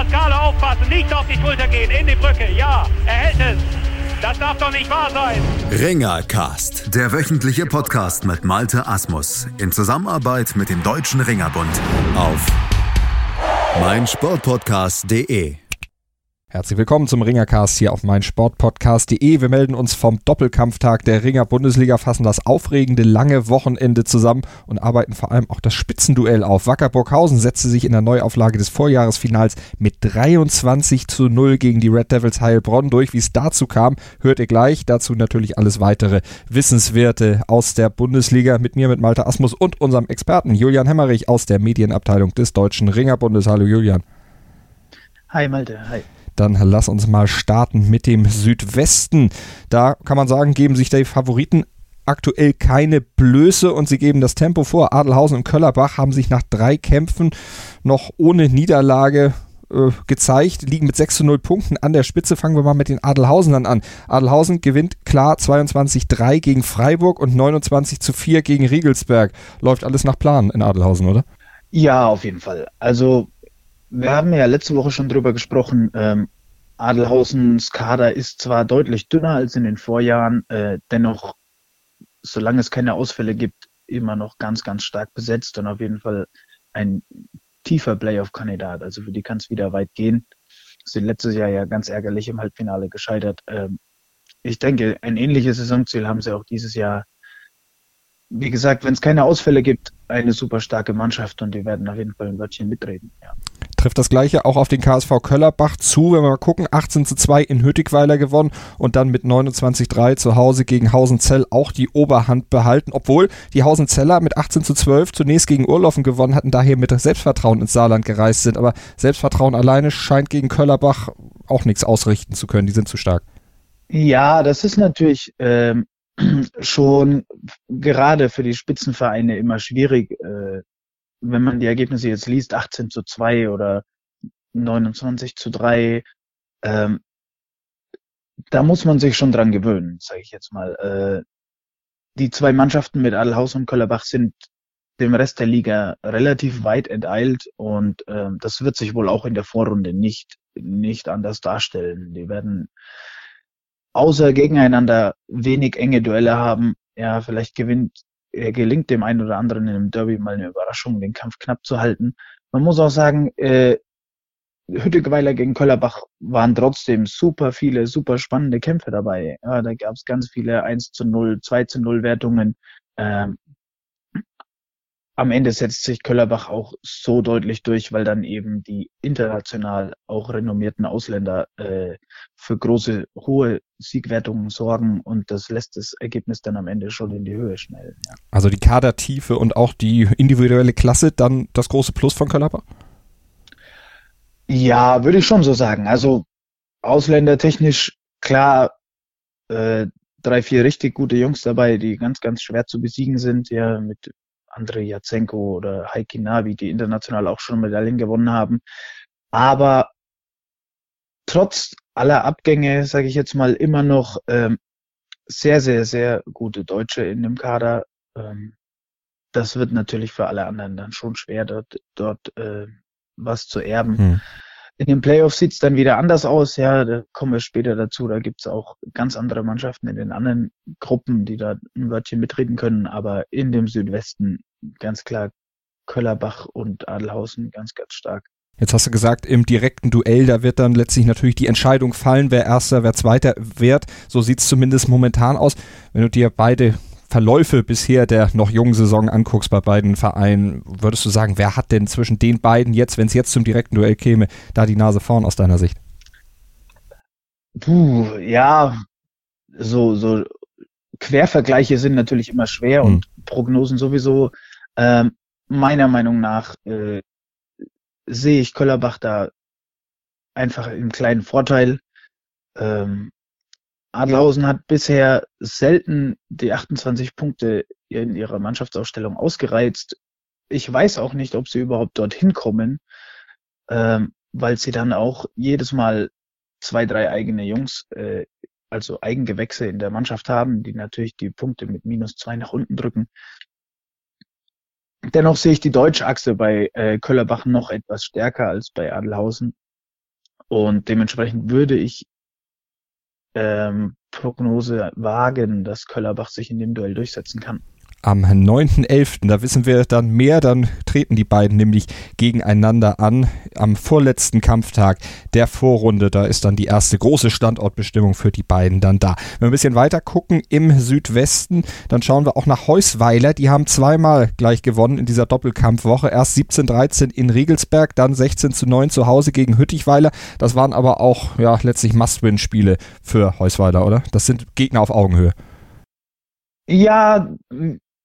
Pascale aufpassen, nicht auf die Schulter gehen, in die Brücke. Ja, er hält es. Das darf doch nicht wahr sein. Ringercast, der wöchentliche Podcast mit Malte Asmus in Zusammenarbeit mit dem Deutschen Ringerbund auf meinsportpodcast.de. Herzlich willkommen zum Ringercast hier auf meinsportpodcast.de. Wir melden uns vom Doppelkampftag der Ringer Bundesliga, fassen das aufregende lange Wochenende zusammen und arbeiten vor allem auch das Spitzenduell auf. Wacker Burghausen setzte sich in der Neuauflage des Vorjahresfinals mit 23 zu 0 gegen die Red Devils Heilbronn durch. Wie es dazu kam, hört ihr gleich. Dazu natürlich alles weitere Wissenswerte aus der Bundesliga mit mir, mit Malte Asmus und unserem Experten Julian Hemmerich aus der Medienabteilung des Deutschen Ringerbundes. Hallo Julian. Hi Malte, hi. Dann lass uns mal starten mit dem Südwesten. Da kann man sagen, geben sich die Favoriten aktuell keine Blöße und sie geben das Tempo vor. Adelhausen und Köllerbach haben sich nach drei Kämpfen noch ohne Niederlage äh, gezeigt, liegen mit 6 zu 0 Punkten an der Spitze. Fangen wir mal mit den Adelhausenern an. Adelhausen gewinnt klar 22-3 gegen Freiburg und 29 zu 4 gegen Riegelsberg. Läuft alles nach Plan in Adelhausen, oder? Ja, auf jeden Fall. Also wir haben ja letzte Woche schon drüber gesprochen. Ähm, Adelhausens Kader ist zwar deutlich dünner als in den Vorjahren, äh, dennoch, solange es keine Ausfälle gibt, immer noch ganz, ganz stark besetzt und auf jeden Fall ein tiefer Playoff-Kandidat. Also für die kann es wieder weit gehen. Sind letztes Jahr ja ganz ärgerlich im Halbfinale gescheitert. Ähm, ich denke, ein ähnliches Saisonziel haben sie auch dieses Jahr. Wie gesagt, wenn es keine Ausfälle gibt, eine super starke Mannschaft und die werden auf jeden Fall ein Wörtchen mitreden. Ja trifft das gleiche auch auf den KSV Köllerbach zu. Wenn wir mal gucken, 18 zu 2 in Hüttigweiler gewonnen und dann mit 29 3 zu Hause gegen Hausenzell auch die Oberhand behalten, obwohl die Hausenzeller mit 18 zu 12 zunächst gegen Urlaufen gewonnen hatten, daher mit Selbstvertrauen ins Saarland gereist sind. Aber Selbstvertrauen alleine scheint gegen Köllerbach auch nichts ausrichten zu können. Die sind zu stark. Ja, das ist natürlich ähm, schon gerade für die Spitzenvereine immer schwierig, äh, wenn man die Ergebnisse jetzt liest, 18 zu 2 oder 29 zu 3, ähm, da muss man sich schon dran gewöhnen, sage ich jetzt mal. Äh, die zwei Mannschaften mit Adelhaus und Köllerbach sind dem Rest der Liga relativ weit enteilt und ähm, das wird sich wohl auch in der Vorrunde nicht, nicht anders darstellen. Die werden außer gegeneinander wenig enge Duelle haben. Ja, vielleicht gewinnt äh, gelingt dem einen oder anderen in einem Derby mal eine Überraschung, den Kampf knapp zu halten. Man muss auch sagen, äh, Hüttegeweiler gegen Köllerbach waren trotzdem super viele, super spannende Kämpfe dabei. Ja, da gab es ganz viele 1 zu 0, 2 zu 0 Wertungen. Ähm, am Ende setzt sich Köllerbach auch so deutlich durch, weil dann eben die international auch renommierten Ausländer äh, für große, hohe Siegwertungen sorgen und das lässt das Ergebnis dann am Ende schon in die Höhe schnell. Ja. Also die Kadertiefe und auch die individuelle Klasse dann das große Plus von Köllerbach? Ja, würde ich schon so sagen. Also ausländertechnisch klar äh, drei, vier richtig gute Jungs dabei, die ganz, ganz schwer zu besiegen sind, ja, mit Andrei Jatsenko oder Heiki Navi, die international auch schon Medaillen gewonnen haben. Aber trotz aller Abgänge, sage ich jetzt mal, immer noch ähm, sehr, sehr, sehr gute Deutsche in dem Kader. Ähm, das wird natürlich für alle anderen dann schon schwer, dort, dort äh, was zu erben. Hm. In den Playoffs sieht's dann wieder anders aus. Ja, da kommen wir später dazu. Da gibt's auch ganz andere Mannschaften in den anderen Gruppen, die da ein Wörtchen mitreden können. Aber in dem Südwesten ganz klar Köllerbach und Adelhausen ganz, ganz stark. Jetzt hast du gesagt, im direkten Duell, da wird dann letztlich natürlich die Entscheidung fallen, wer Erster, wer Zweiter wird. So sieht's zumindest momentan aus. Wenn du dir beide Verläufe bisher der noch jungen Saison anguckst bei beiden Vereinen, würdest du sagen, wer hat denn zwischen den beiden jetzt, wenn es jetzt zum direkten Duell käme, da die Nase vorn aus deiner Sicht? Puh, ja, so, so Quervergleiche sind natürlich immer schwer hm. und Prognosen sowieso. Ähm, meiner Meinung nach äh, sehe ich Köllerbach da einfach einen kleinen Vorteil. Ähm, Adlerhausen hat bisher selten die 28 Punkte in ihrer Mannschaftsausstellung ausgereizt. Ich weiß auch nicht, ob sie überhaupt dorthin kommen, ähm, weil sie dann auch jedes Mal zwei, drei eigene Jungs, äh, also Eigengewächse in der Mannschaft haben, die natürlich die Punkte mit minus zwei nach unten drücken. Dennoch sehe ich die deutsche Achse bei äh, Köllerbach noch etwas stärker als bei Adelhausen. Und dementsprechend würde ich ähm, Prognose wagen, dass Köllerbach sich in dem Duell durchsetzen kann am 9.11. Da wissen wir dann mehr, dann treten die beiden nämlich gegeneinander an am vorletzten Kampftag der Vorrunde. Da ist dann die erste große Standortbestimmung für die beiden dann da. Wenn wir ein bisschen weiter gucken im Südwesten, dann schauen wir auch nach Heusweiler. Die haben zweimal gleich gewonnen in dieser Doppelkampfwoche. Erst 17-13 in Regelsberg, dann 16 zu 9 zu Hause gegen Hüttichweiler. Das waren aber auch ja letztlich Must-Win-Spiele für Heusweiler, oder? Das sind Gegner auf Augenhöhe. Ja,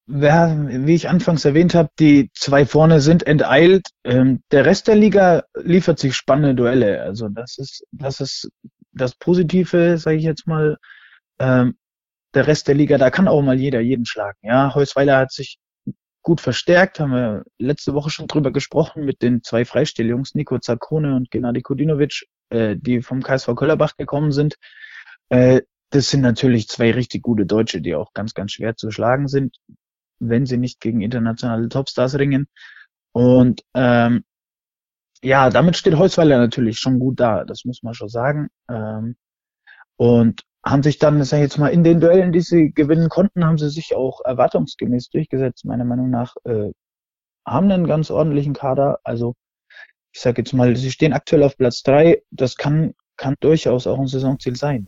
wie ich anfangs erwähnt habe, die zwei vorne sind enteilt. Ähm, der Rest der Liga liefert sich spannende Duelle. Also das ist das ist das Positive, sage ich jetzt mal. Ähm, der Rest der Liga, da kann auch mal jeder jeden schlagen. Ja, Heusweiler hat sich gut verstärkt, haben wir letzte Woche schon drüber gesprochen mit den zwei Freistellungs, Nico Zakone und Gennady Kodinovic, äh, die vom KSV Köllerbach gekommen sind. Äh, das sind natürlich zwei richtig gute Deutsche, die auch ganz, ganz schwer zu schlagen sind wenn sie nicht gegen internationale Topstars ringen. Und ähm, ja, damit steht Holzweiler natürlich schon gut da, das muss man schon sagen. Ähm, und haben sich dann, sag ich jetzt mal, in den Duellen, die sie gewinnen konnten, haben sie sich auch erwartungsgemäß durchgesetzt, meiner Meinung nach. Äh, haben einen ganz ordentlichen Kader. Also ich sage jetzt mal, sie stehen aktuell auf Platz drei. Das kann, kann durchaus auch ein Saisonziel sein.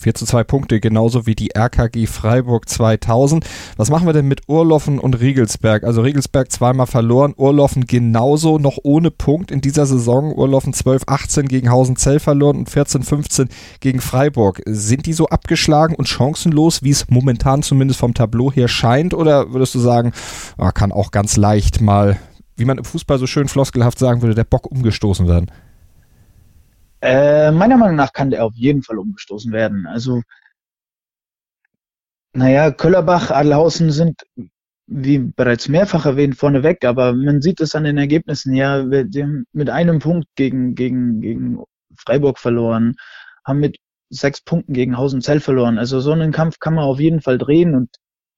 4 zu 2 Punkte, genauso wie die RKG Freiburg 2000. Was machen wir denn mit Urloffen und Riegelsberg? Also Riegelsberg zweimal verloren, Urloffen genauso, noch ohne Punkt in dieser Saison. Urloffen 12-18 gegen Hausenzell verloren und 14-15 gegen Freiburg. Sind die so abgeschlagen und chancenlos, wie es momentan zumindest vom Tableau her scheint? Oder würdest du sagen, ah, kann auch ganz leicht mal, wie man im Fußball so schön floskelhaft sagen würde, der Bock umgestoßen werden? Äh, meiner Meinung nach kann der auf jeden Fall umgestoßen werden. Also, naja, Köllerbach, Adelhausen sind, wie bereits mehrfach erwähnt, vorneweg, aber man sieht es an den Ergebnissen. Ja, wir haben mit einem Punkt gegen, gegen, gegen Freiburg verloren, haben mit sechs Punkten gegen Hausenzell verloren. Also so einen Kampf kann man auf jeden Fall drehen und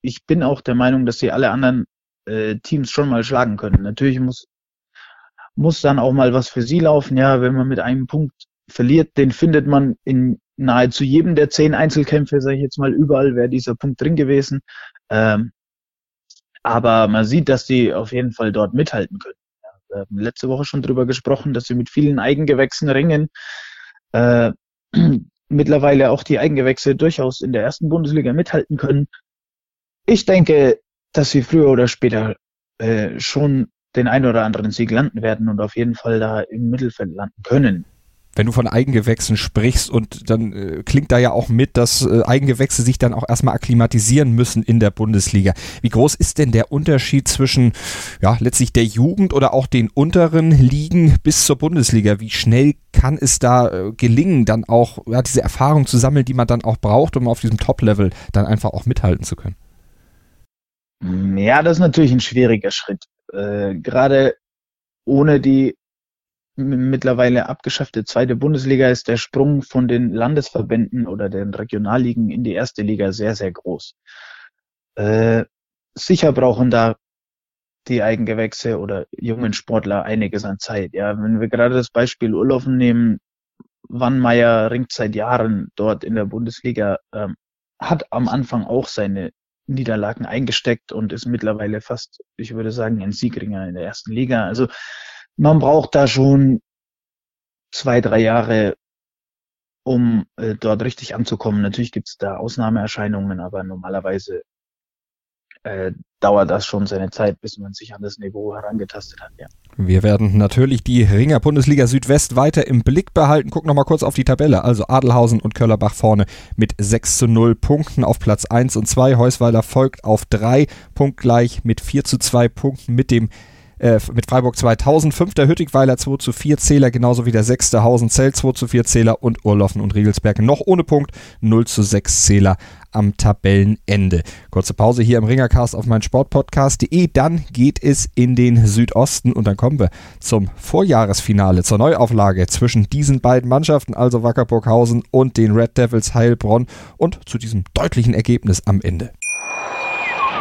ich bin auch der Meinung, dass sie alle anderen äh, Teams schon mal schlagen können. Natürlich muss muss dann auch mal was für sie laufen. Ja, wenn man mit einem Punkt verliert, den findet man in nahezu jedem der zehn Einzelkämpfe, sage ich jetzt mal, überall wäre dieser Punkt drin gewesen. Ähm, aber man sieht, dass die auf jeden Fall dort mithalten können. Ja, wir haben letzte Woche schon drüber gesprochen, dass sie mit vielen Eigengewächsen ringen. Äh, mittlerweile auch die Eigengewächse durchaus in der ersten Bundesliga mithalten können. Ich denke, dass sie früher oder später äh, schon den ein oder anderen Sieg landen werden und auf jeden Fall da im Mittelfeld landen können wenn du von Eigengewächsen sprichst und dann äh, klingt da ja auch mit, dass äh, Eigengewächse sich dann auch erstmal akklimatisieren müssen in der Bundesliga. Wie groß ist denn der Unterschied zwischen ja, letztlich der Jugend oder auch den unteren Ligen bis zur Bundesliga? Wie schnell kann es da äh, gelingen, dann auch ja, diese Erfahrung zu sammeln, die man dann auch braucht, um auf diesem Top-Level dann einfach auch mithalten zu können? Ja, das ist natürlich ein schwieriger Schritt. Äh, Gerade ohne die mittlerweile abgeschaffte zweite Bundesliga ist der Sprung von den Landesverbänden oder den Regionalligen in die erste Liga sehr, sehr groß. Äh, sicher brauchen da die Eigengewächse oder jungen Sportler einiges an Zeit. Ja, wenn wir gerade das Beispiel Urlaufen nehmen, Wannmeier ringt seit Jahren dort in der Bundesliga, ähm, hat am Anfang auch seine Niederlagen eingesteckt und ist mittlerweile fast, ich würde sagen, ein Siegringer in der ersten Liga. Also man braucht da schon zwei, drei Jahre, um äh, dort richtig anzukommen. Natürlich gibt es da Ausnahmeerscheinungen, aber normalerweise äh, dauert das schon seine Zeit, bis man sich an das Niveau herangetastet hat. Ja. Wir werden natürlich die Ringer Bundesliga Südwest weiter im Blick behalten. Gucken nochmal kurz auf die Tabelle. Also Adelhausen und Köllerbach vorne mit 6 zu 0 Punkten auf Platz 1 und 2. Heusweiler folgt auf 3 punktgleich mit 4 zu 2 Punkten mit dem äh, mit Freiburg 2000, fünfter Hüttigweiler 2 zu 4 Zähler, genauso wie der sechste Hausenzell 2 zu 4 Zähler und Urloffen und Riegelsberg noch ohne Punkt 0 zu 6 Zähler am Tabellenende. Kurze Pause hier im Ringercast auf mein Sportpodcast.de. Dann geht es in den Südosten und dann kommen wir zum Vorjahresfinale, zur Neuauflage zwischen diesen beiden Mannschaften, also Wackerburghausen und den Red Devils Heilbronn und zu diesem deutlichen Ergebnis am Ende.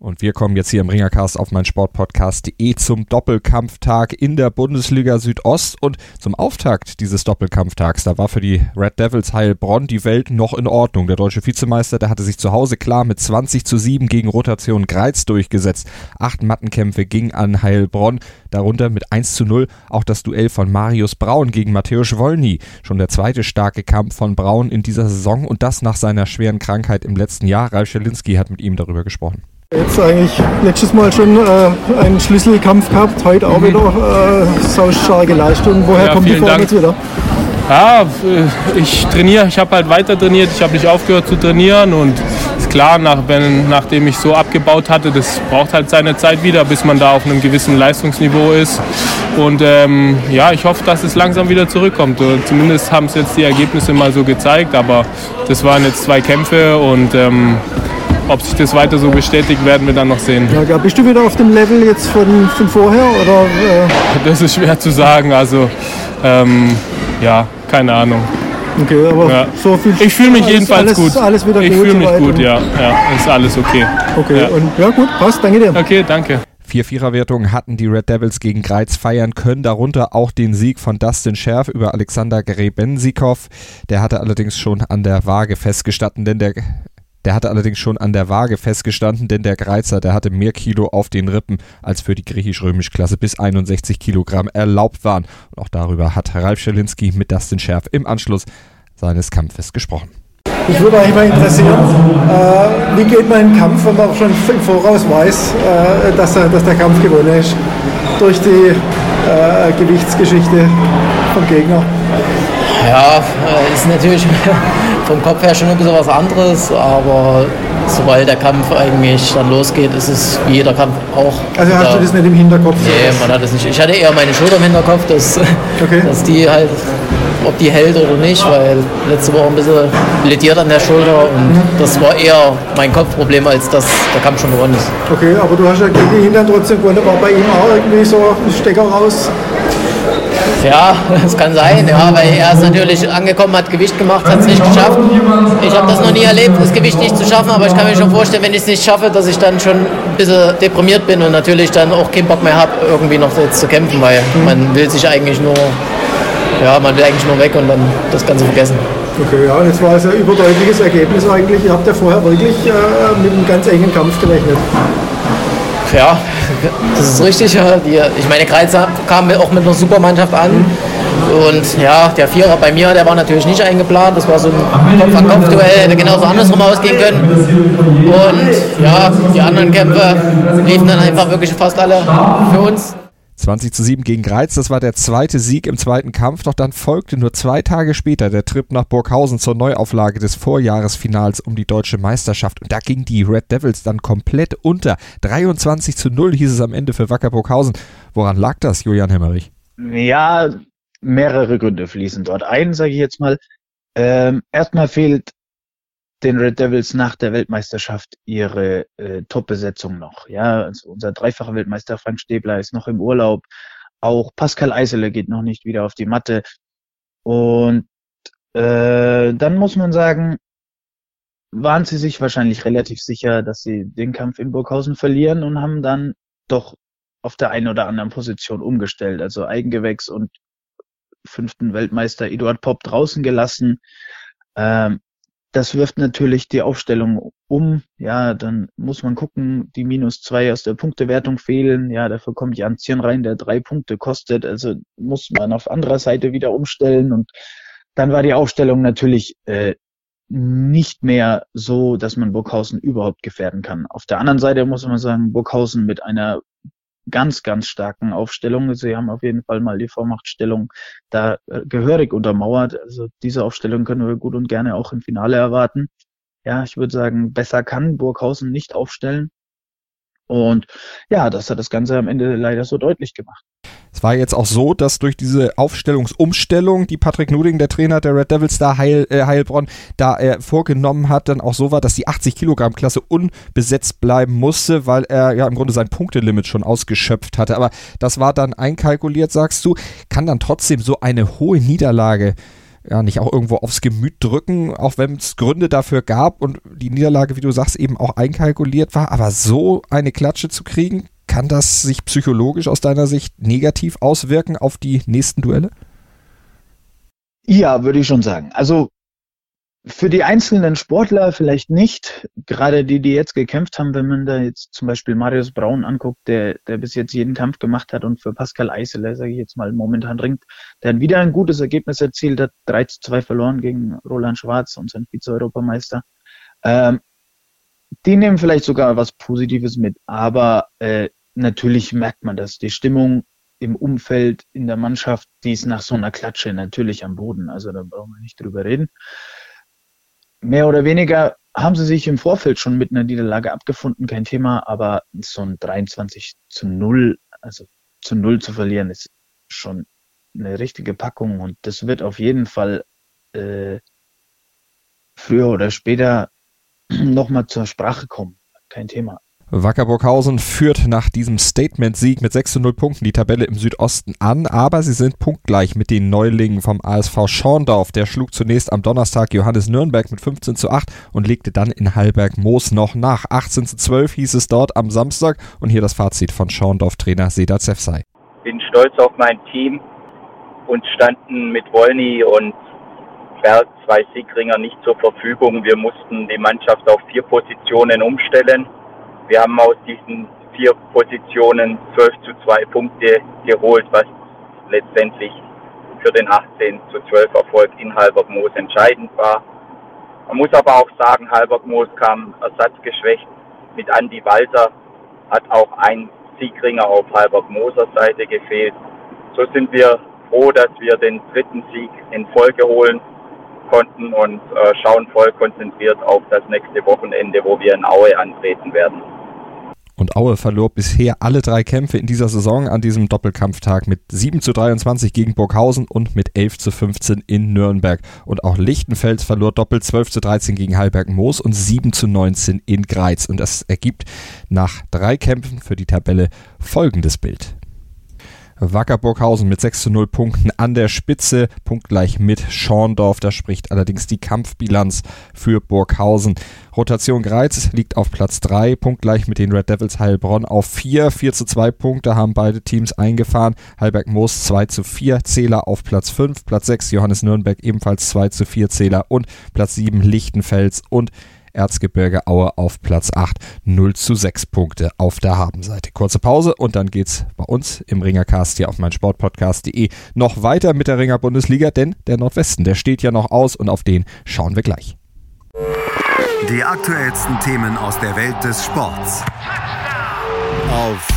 Und wir kommen jetzt hier im Ringercast auf mein Sportpodcast.de zum Doppelkampftag in der Bundesliga Südost und zum Auftakt dieses Doppelkampftags. Da war für die Red Devils Heilbronn die Welt noch in Ordnung. Der deutsche Vizemeister, der hatte sich zu Hause klar mit 20 zu 7 gegen Rotation Greiz durchgesetzt. Acht Mattenkämpfe gingen an Heilbronn, darunter mit 1 zu 0 auch das Duell von Marius Braun gegen Mateusz Wolny. Schon der zweite starke Kampf von Braun in dieser Saison und das nach seiner schweren Krankheit im letzten Jahr. Ralf Schelinski hat mit ihm darüber gesprochen. Jetzt eigentlich letztes Mal schon äh, einen Schlüsselkampf gehabt, heute auch wieder äh, so starke Leistung. Woher Ja, kommt die Form Dank. jetzt wieder? Ja, äh, ich trainiere, ich habe halt weiter trainiert, ich habe nicht aufgehört zu trainieren und ist klar, nach, wenn, nachdem ich so abgebaut hatte, das braucht halt seine Zeit wieder, bis man da auf einem gewissen Leistungsniveau ist. Und ähm, ja, ich hoffe, dass es langsam wieder zurückkommt. Zumindest haben es jetzt die Ergebnisse mal so gezeigt, aber das waren jetzt zwei Kämpfe und ähm, ob sich das weiter so bestätigt, werden wir dann noch sehen. Ja, bist du wieder auf dem Level jetzt von, von vorher? Oder, äh, Das ist schwer zu sagen, also ähm, ja, keine Ahnung. okay, aber Ja. so viel. Ich fühle mich alles, jedenfalls alles, gut. Alles wieder ich fühle mich gut, ja. Ja, ist alles okay. Okay, Ja. und ja gut, passt, danke dir. Okay, danke. Vier Viererwertungen hatten die Red Devils gegen Greiz feiern können, darunter auch den Sieg von Dustin Scherf über Alexander Grebenzikov. Der hatte allerdings schon an der Waage festgestanden, denn der der hatte allerdings schon an der Waage festgestanden, denn der Greizer, der hatte mehr Kilo auf den Rippen, als für die griechisch-römisch-Klasse bis 61 Kilogramm erlaubt waren. Und auch darüber hat Ralf Schelinski mit Dustin Scherf im Anschluss seines Kampfes gesprochen. Ich würde eigentlich mal interessieren, äh, wie geht man in den Kampf, wenn man schon im Voraus weiß, äh, dass, er, dass der Kampf gewonnen ist? Durch die äh, Gewichtsgeschichte vom Gegner. Ja, äh, ist natürlich vom Kopf her schon ein bisschen was anderes, aber sobald der Kampf eigentlich dann losgeht, ist es wie jeder Kampf auch. Also hast du das nicht im Hinterkopf? Nee, man hat es nicht. Ich hatte eher meine Schulter im Hinterkopf, dass, Okay. dass die halt, ob die hält oder nicht, weil letzte Woche ein bisschen lediert an der Schulter und Mhm. das war eher mein Kopfproblem, als dass der Kampf schon gewonnen ist. Okay, aber du hast ja gegen ihn dann trotzdem gewonnen. War bei ihm auch irgendwie so ein Stecker raus? Ja, das kann sein, ja, weil er ist natürlich angekommen, hat Gewicht gemacht, hat es nicht geschafft. Ich habe das noch nie erlebt, das Gewicht nicht zu schaffen, aber ich kann mir schon vorstellen, wenn ich es nicht schaffe, dass ich dann schon ein bisschen deprimiert bin und natürlich dann auch keinen Bock mehr habe, irgendwie noch jetzt zu kämpfen, weil man will sich eigentlich nur, ja, man will eigentlich nur weg und dann das Ganze vergessen. Okay, ja, jetzt war es ein überdeutliches Ergebnis eigentlich. Ihr habt ja vorher wirklich äh, mit einem ganz engen Kampf gerechnet. Ja, das ist richtig. ja. Die, ich meine, Kreizer kam auch mit einer Supermannschaft an. Und ja, der Vierer bei mir, der war natürlich nicht eingeplant. Das war so ein Kopf-an-Kopf-Duell, hätte genauso andersrum ausgehen können. Und ja, die anderen Kämpfe liefen dann einfach wirklich fast alle für uns. 20 zu 7 gegen Greiz, das war der zweite Sieg im zweiten Kampf, doch dann folgte nur zwei Tage später der Trip nach Burghausen zur Neuauflage des Vorjahresfinals um die deutsche Meisterschaft und da ging die Red Devils dann komplett unter. 23 zu 0 hieß es am Ende für Wacker Burghausen. Woran lag das, Julian Hemmerich? Ja, mehrere Gründe fließen dort ein, sage ich jetzt mal. Ähm, erstmal fehlt den Red Devils nach der Weltmeisterschaft ihre äh, Top-Besetzung noch. Ja, also unser dreifacher Weltmeister Frank Stäbler ist noch im Urlaub. Auch Pascal Eisele geht noch nicht wieder auf die Matte. Und äh, dann muss man sagen, waren sie sich wahrscheinlich relativ sicher, dass sie den Kampf in Burghausen verlieren und haben dann doch auf der einen oder anderen Position umgestellt. Also Eigengewächs und fünften Weltmeister Eduard Popp draußen gelassen. Ähm, das wirft natürlich die Aufstellung um. Ja, dann muss man gucken, die minus zwei aus der Punktewertung fehlen. Ja, dafür kommt Jan Zirn rein, der drei Punkte kostet. Also muss man auf anderer Seite wieder umstellen. Und dann war die Aufstellung natürlich äh, nicht mehr so, dass man Burghausen überhaupt gefährden kann. Auf der anderen Seite muss man sagen, Burghausen mit einer ganz, ganz starken Aufstellung. Sie haben auf jeden Fall mal die Vormachtstellung da äh, gehörig untermauert. Also diese Aufstellung können wir gut und gerne auch im Finale erwarten. Ja, ich würde sagen, besser kann Burghausen nicht aufstellen. Und ja, das hat das Ganze am Ende leider so deutlich gemacht. Es war jetzt auch so, dass durch diese Aufstellungsumstellung, die Patrick Nuding, der Trainer der Red Devils da Heil, äh, Heilbronn, da er vorgenommen hat, dann auch so war, dass die 80 Kilogramm Klasse unbesetzt bleiben musste, weil er ja im Grunde sein Punktelimit schon ausgeschöpft hatte. Aber das war dann einkalkuliert, sagst du. Kann dann trotzdem so eine hohe Niederlage ja, nicht auch irgendwo aufs Gemüt drücken, auch wenn es Gründe dafür gab und die Niederlage, wie du sagst, eben auch einkalkuliert war. Aber so eine Klatsche zu kriegen, kann das sich psychologisch aus deiner Sicht negativ auswirken auf die nächsten Duelle? Ja, würde ich schon sagen. Also für die einzelnen Sportler vielleicht nicht, gerade die, die jetzt gekämpft haben, wenn man da jetzt zum Beispiel Marius Braun anguckt, der, der bis jetzt jeden Kampf gemacht hat und für Pascal Eisele, sage ich jetzt mal, momentan ringt, der hat wieder ein gutes Ergebnis erzielt, hat 3 zu 2 verloren gegen Roland Schwarz, unseren Vize-Europameister. Ähm, die nehmen vielleicht sogar was Positives mit, aber äh, natürlich merkt man das. Die Stimmung im Umfeld, in der Mannschaft, die ist nach so einer Klatsche natürlich am Boden. Also da brauchen wir nicht drüber reden mehr oder weniger haben sie sich im Vorfeld schon mit einer Niederlage abgefunden, kein Thema, aber so ein 23 zu 0, also zu 0 zu verlieren, ist schon eine richtige Packung und das wird auf jeden Fall äh, früher oder später nochmal zur Sprache kommen. Kein Thema. Wacker Burghausen führt nach diesem Statement-Sieg mit 6 zu 0 Punkten die Tabelle im Südosten an, aber sie sind punktgleich mit den Neulingen vom ASV Schorndorf. Der schlug zunächst am Donnerstag Johannes Nürnberg mit 15 zu 8 und legte dann in Hallberg Moos noch nach. 18 zu 12 hieß es dort am Samstag und hier das Fazit von Schorndorf-Trainer Seda Zefsei. Bin stolz auf mein Team und standen mit Wolny und Berg zwei Siegringer nicht zur Verfügung. Wir mussten die Mannschaft auf vier Positionen umstellen wir haben aus diesen vier Positionen 12 zu 2 Punkte geholt, was letztendlich für den 18 zu 12 Erfolg in Halberg-Moos entscheidend war. Man muss aber auch sagen, Halberg-Moos kam ersatzgeschwächt mit Andy Walter, hat auch ein Siegringer auf Halberg-Moser Seite gefehlt. So sind wir froh, dass wir den dritten Sieg in Folge holen konnten und äh, schauen voll konzentriert auf das nächste Wochenende, wo wir in Aue antreten werden. Und Aue verlor bisher alle drei Kämpfe in dieser Saison an diesem Doppelkampftag mit 7 zu 23 gegen Burghausen und mit 11 zu 15 in Nürnberg. Und auch Lichtenfels verlor doppelt 12 zu 13 gegen Heilberg-Moos und 7 zu 19 in Greiz. Und das ergibt nach drei Kämpfen für die Tabelle folgendes Bild. Wacker Burghausen mit 6 zu 0 Punkten an der Spitze, punktgleich mit Schorndorf. Da spricht allerdings die Kampfbilanz für Burghausen. Rotation Greiz liegt auf Platz 3, punktgleich mit den Red Devils Heilbronn auf 4. 4 zu 2 Punkte haben beide Teams eingefahren. Heilberg Moos 2 zu 4, Zähler auf Platz 5, Platz 6 Johannes Nürnberg ebenfalls 2 zu 4 Zähler und Platz 7 Lichtenfels und Erzgebirge Aue auf Platz 8, 0 zu 6 Punkte auf der Habenseite. Kurze Pause und dann geht's bei uns im Ringercast hier auf meinsportpodcast.de noch weiter mit der Ringer Bundesliga, denn der Nordwesten, der steht ja noch aus und auf den schauen wir gleich. Die aktuellsten Themen aus der Welt des Sports. Auf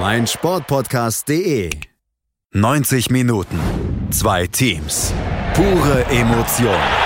meinsportpodcast.de 90 Minuten, zwei Teams, pure Emotion.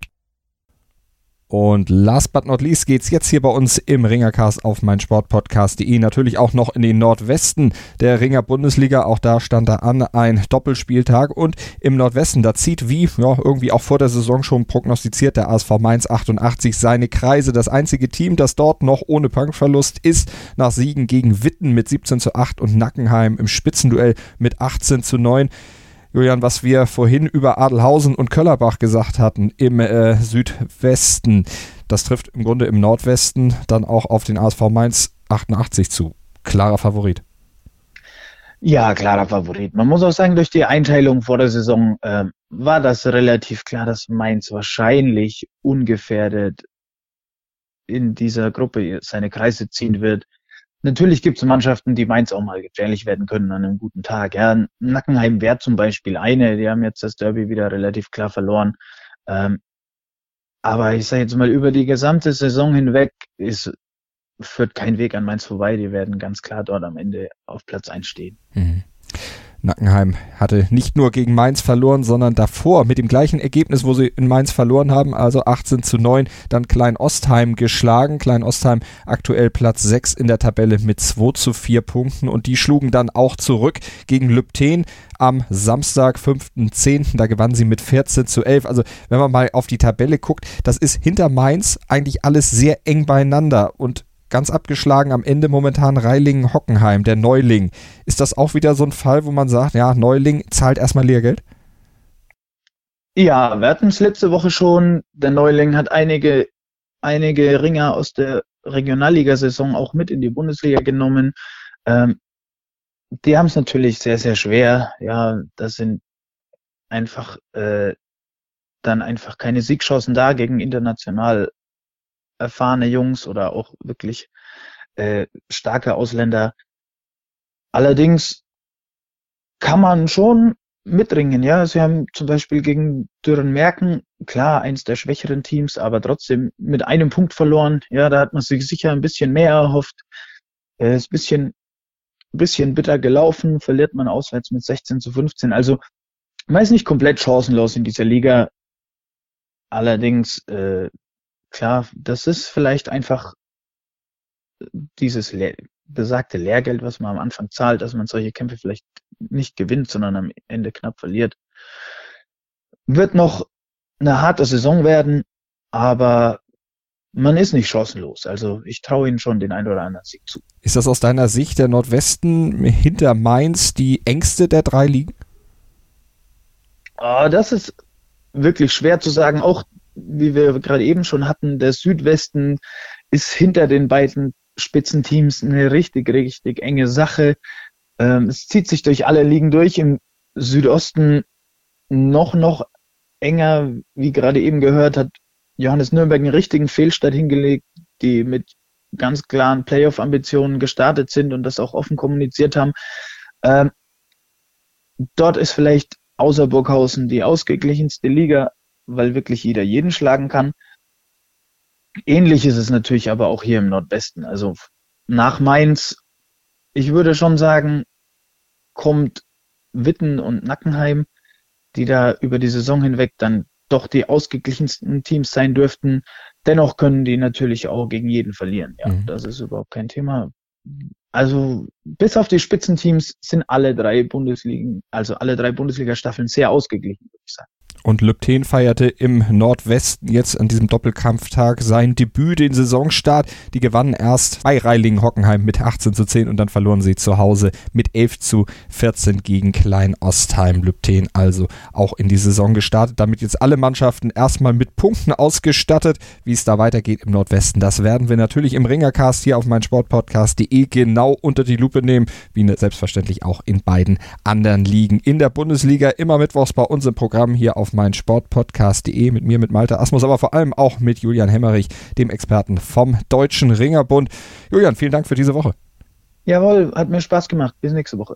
Und last but not least geht's jetzt hier bei uns im Ringercast auf meinsportpodcast.de natürlich auch noch in den Nordwesten der Ringer Bundesliga. Auch da stand da an ein Doppelspieltag und im Nordwesten, da zieht wie ja, irgendwie auch vor der Saison schon prognostiziert der ASV Mainz 88 seine Kreise. Das einzige Team, das dort noch ohne Punkverlust ist, nach Siegen gegen Witten mit 17 zu 8 und Nackenheim im Spitzenduell mit 18 zu 9. Julian, was wir vorhin über Adelhausen und Köllerbach gesagt hatten im äh, Südwesten, das trifft im Grunde im Nordwesten dann auch auf den ASV Mainz 88 zu. Klarer Favorit. Ja, klarer Favorit. Man muss auch sagen, durch die Einteilung vor der Saison äh, war das relativ klar, dass Mainz wahrscheinlich ungefährdet in dieser Gruppe seine Kreise ziehen wird. Natürlich gibt es Mannschaften, die Mainz auch mal gefährlich werden können an einem guten Tag. Ja, Nackenheim wäre zum Beispiel eine, die haben jetzt das Derby wieder relativ klar verloren. Ähm, aber ich sage jetzt mal, über die gesamte Saison hinweg ist, führt kein Weg an Mainz vorbei. Die werden ganz klar dort am Ende auf Platz 1 stehen. Mhm. Nackenheim hatte nicht nur gegen Mainz verloren, sondern davor mit dem gleichen Ergebnis, wo sie in Mainz verloren haben, also 18 zu 9, dann Klein Ostheim geschlagen. Klein Ostheim aktuell Platz 6 in der Tabelle mit 2 zu 4 Punkten und die schlugen dann auch zurück gegen Lübten am Samstag, 5.10. Da gewannen sie mit 14 zu 11. Also wenn man mal auf die Tabelle guckt, das ist hinter Mainz eigentlich alles sehr eng beieinander und ganz abgeschlagen am Ende momentan Reilingen-Hockenheim, der Neuling. Ist das auch wieder so ein Fall, wo man sagt, ja, Neuling zahlt erstmal Lehrgeld? Ja, wir hatten es letzte Woche schon. Der Neuling hat einige, einige Ringer aus der Regionalligasaison auch mit in die Bundesliga genommen. Ähm, die haben es natürlich sehr, sehr schwer. Ja, das sind einfach äh, dann einfach keine Siegchancen da gegen international erfahrene Jungs oder auch wirklich äh, starke Ausländer. Allerdings kann man schon mitringen, ja. Sie haben zum Beispiel gegen Dürrenmerken, klar, eins der schwächeren Teams, aber trotzdem mit einem Punkt verloren. Ja, da hat man sich sicher ein bisschen mehr erhofft. Äh, ist ein bisschen, bisschen bitter gelaufen, verliert man auswärts mit 16 zu 15. Also man ist nicht komplett chancenlos in dieser Liga. Allerdings äh, klar, das ist vielleicht einfach dieses Le besagte Lehrgeld, was man am Anfang zahlt, dass man solche Kämpfe vielleicht nicht gewinnt, sondern am Ende knapp verliert. Wird noch eine harte Saison werden, aber man ist nicht chancenlos. Also ich traue ihnen schon den einen oder anderen Sieg zu. Ist das aus deiner Sicht der Nordwesten hinter Mainz die engste der drei Ligen? Oh, das ist wirklich schwer zu sagen. Auch wie wir gerade eben schon hatten, der Südwesten ist hinter den beiden Spitzenteams eine richtig, richtig enge Sache. Ähm, es zieht sich durch alle Ligen durch. Im Südosten noch, noch enger, wie gerade eben gehört, hat Johannes Nürnberg einen richtigen Fehlstart hingelegt, die mit ganz klaren Playoff-Ambitionen gestartet sind und das auch offen kommuniziert haben. Ähm, dort ist vielleicht außer Burghausen die ausgeglichenste Liga, weil wirklich jeder jeden schlagen kann. Ähnlich ist es natürlich aber auch hier im Nordwesten. Also nach Mainz, ich würde schon sagen, kommt Witten und Nackenheim, die da über die Saison hinweg dann doch die ausgeglichensten Teams sein dürften. Dennoch können die natürlich auch gegen jeden verlieren. Ja, mhm. das ist überhaupt kein Thema. Also bis auf die Spitzenteams sind alle drei Bundesligen, also alle drei Bundesliga-Staffeln sehr ausgeglichen, würde ich sagen. Und Lübten feierte im Nordwesten jetzt an diesem Doppelkampftag sein Debüt, den Saisonstart. Die gewannen erst bei Reilingen-Hockenheim mit 18 zu 10 und dann verloren sie zu Hause mit 11 zu 14 gegen Klein-Ostheim. Lübten also auch in die Saison gestartet. Damit jetzt alle Mannschaften erstmal mit Punkten ausgestattet. Wie es da weitergeht im Nordwesten, das werden wir natürlich im Ringercast hier auf meinsportpodcast.de genau unter die Lupe nehmen. Wie selbstverständlich auch in beiden anderen Ligen in der Bundesliga. Immer mittwochs bei uns im Programm hier auf auf Sportpodcast.de mit mir, mit Malte Asmus, aber vor allem auch mit Julian Hemmerich, dem Experten vom Deutschen Ringerbund. Julian, vielen Dank für diese Woche. Jawohl, hat mir Spaß gemacht. Bis nächste Woche.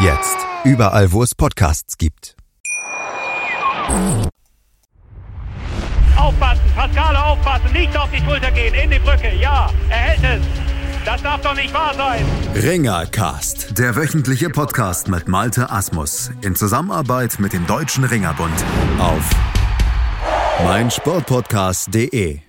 Jetzt überall, wo es Podcasts gibt. Aufpassen, Pascale aufpassen, nicht auf die Schulter gehen, in die Brücke, ja, er hält es. Das darf doch nicht wahr sein. Ringercast, der wöchentliche Podcast mit Malte Asmus in Zusammenarbeit mit dem Deutschen Ringerbund auf meinsportpodcast.de.